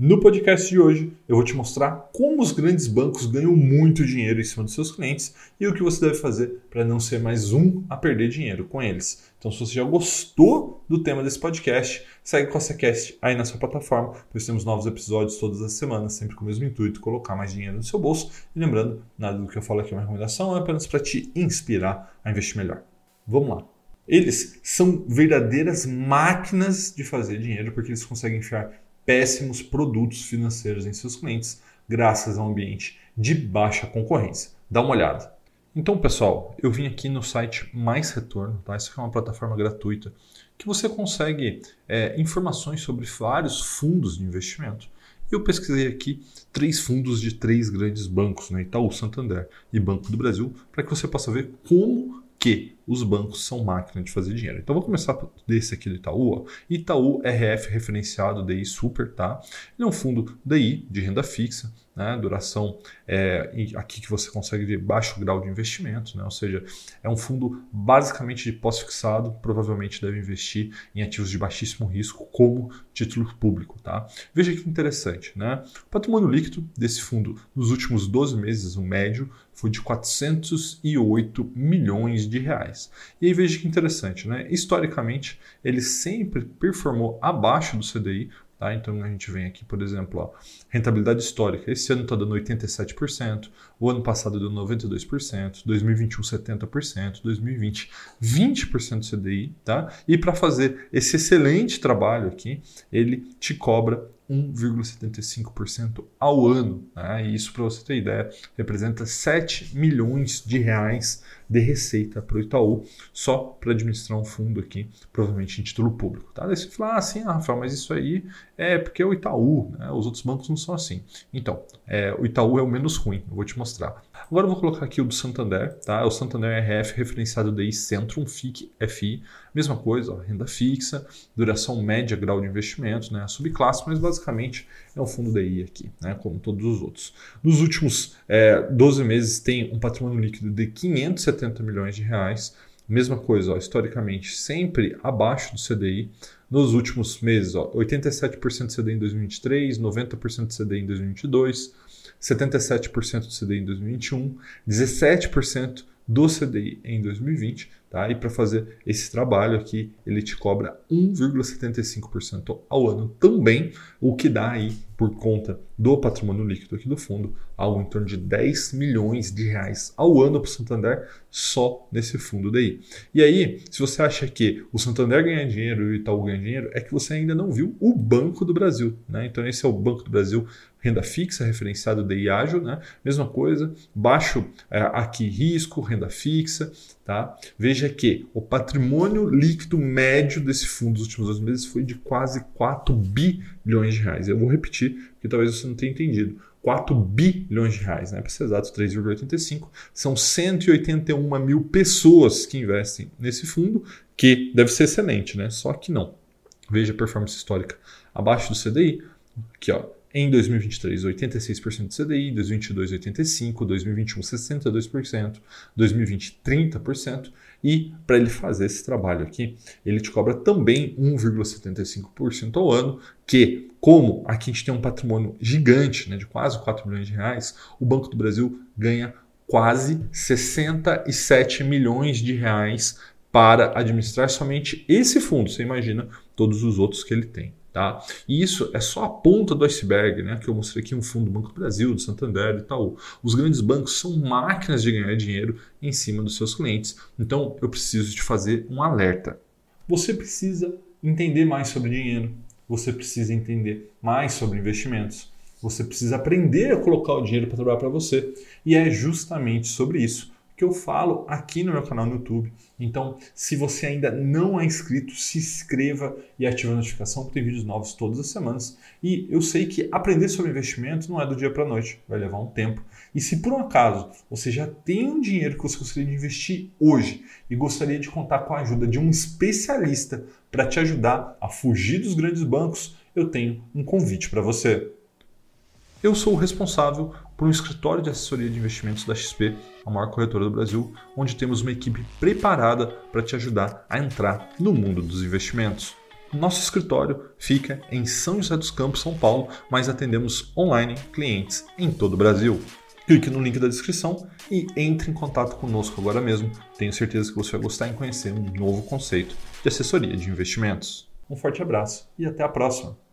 No podcast de hoje, eu vou te mostrar como os grandes bancos ganham muito dinheiro em cima dos seus clientes e o que você deve fazer para não ser mais um a perder dinheiro com eles. Então, se você já gostou do tema desse podcast, segue CostaCast aí na sua plataforma, pois temos novos episódios todas as semanas, sempre com o mesmo intuito, colocar mais dinheiro no seu bolso. E lembrando, nada do que eu falo aqui é uma recomendação, é apenas para te inspirar a investir melhor. Vamos lá. Eles são verdadeiras máquinas de fazer dinheiro, porque eles conseguem enfiar péssimos produtos financeiros em seus clientes, graças a um ambiente de baixa concorrência. Dá uma olhada. Então, pessoal, eu vim aqui no site Mais Retorno, tá? Essa é uma plataforma gratuita que você consegue é, informações sobre vários fundos de investimento. Eu pesquisei aqui três fundos de três grandes bancos, né? Itaú, Santander e Banco do Brasil, para que você possa ver como que os bancos são máquinas de fazer dinheiro. Então vou começar desse aqui do Itaú. Ó. Itaú RF referenciado DI Super, tá? Ele é um fundo DI de renda fixa, né? Duração é, aqui que você consegue ver baixo grau de investimento, né? Ou seja, é um fundo basicamente de pós-fixado, provavelmente deve investir em ativos de baixíssimo risco, como título público, tá? Veja que interessante, né? O patrimônio líquido desse fundo nos últimos 12 meses, o médio, foi de 408 milhões de reais. E aí veja que interessante, né? Historicamente, ele sempre performou abaixo do CDI, Tá? Então a gente vem aqui, por exemplo, ó, rentabilidade histórica. Esse ano está dando 87%, o ano passado deu 92%, 2021 70%, 2020 20% CDI. Tá? E para fazer esse excelente trabalho aqui, ele te cobra 1,75% ao ano. Né? E isso, para você ter ideia, representa 7 milhões de reais de receita para o Itaú só para administrar um fundo aqui, provavelmente em título público. Tá? Daí você fala assim, ah, Rafael, mas isso aí é porque é o Itaú, né? os outros bancos não são assim. Então, é, o Itaú é o menos ruim, eu vou te mostrar. Agora eu vou colocar aqui o do Santander, tá? O Santander RF referenciado DI Centrum FIC FI, mesma coisa, ó, renda fixa, duração média, grau de investimento, né? Subclasse, mas basicamente é um fundo DI aqui, né? Como todos os outros. Nos últimos é, 12 meses tem um patrimônio líquido de 570 milhões de reais. Mesma coisa, ó, historicamente, sempre abaixo do CDI. Nos últimos meses, ó, 87% de CDI em 2023, 90% de CDI em 2022, 77% do CDI em 2021, 17% do CDI em 2020, tá? E para fazer esse trabalho aqui, ele te cobra 1,75% ao ano também, o que dá aí por conta do patrimônio líquido aqui do fundo, algo em torno de 10 milhões de reais ao ano para o Santander só nesse fundo daí. E aí, se você acha que o Santander ganha dinheiro e o Itaú ganha dinheiro, é que você ainda não viu o Banco do Brasil. Né? Então, esse é o Banco do Brasil, renda fixa, referenciado de ágil, né? mesma coisa, baixo é, aqui risco, renda fixa. Tá? Veja que o patrimônio líquido médio desse fundo nos últimos dois meses foi de quase 4 bilhões de reais. Eu vou repetir que talvez você não tenha entendido. 4 bilhões de reais, né? para ser exato, 3,85. São 181 mil pessoas que investem nesse fundo, que deve ser excelente, né? só que não. Veja a performance histórica abaixo do CDI. Aqui, ó, em 2023, 86% de CDI, 2022, 85%, 2021, 62%, 2020, 30%. E para ele fazer esse trabalho aqui, ele te cobra também 1,75% ao ano, que, como aqui a gente tem um patrimônio gigante, né, de quase 4 milhões de reais, o Banco do Brasil ganha quase 67 milhões de reais para administrar somente esse fundo. Você imagina todos os outros que ele tem. Tá? E isso é só a ponta do iceberg, né? que eu mostrei aqui um fundo do Banco do Brasil, do Santander e tal. Os grandes bancos são máquinas de ganhar dinheiro em cima dos seus clientes. Então eu preciso te fazer um alerta. Você precisa entender mais sobre dinheiro, você precisa entender mais sobre investimentos, você precisa aprender a colocar o dinheiro para trabalhar para você. E é justamente sobre isso que eu falo aqui no meu canal no YouTube. Então, se você ainda não é inscrito, se inscreva e ative a notificação, porque tem vídeos novos todas as semanas. E eu sei que aprender sobre investimento não é do dia para a noite, vai levar um tempo. E se por um acaso você já tem um dinheiro que você gostaria de investir hoje e gostaria de contar com a ajuda de um especialista para te ajudar a fugir dos grandes bancos, eu tenho um convite para você. Eu sou o responsável por um escritório de assessoria de investimentos da XP, a maior corretora do Brasil, onde temos uma equipe preparada para te ajudar a entrar no mundo dos investimentos. Nosso escritório fica em São José dos Campos, São Paulo, mas atendemos online clientes em todo o Brasil. Clique no link da descrição e entre em contato conosco agora mesmo. Tenho certeza que você vai gostar em conhecer um novo conceito de assessoria de investimentos. Um forte abraço e até a próxima!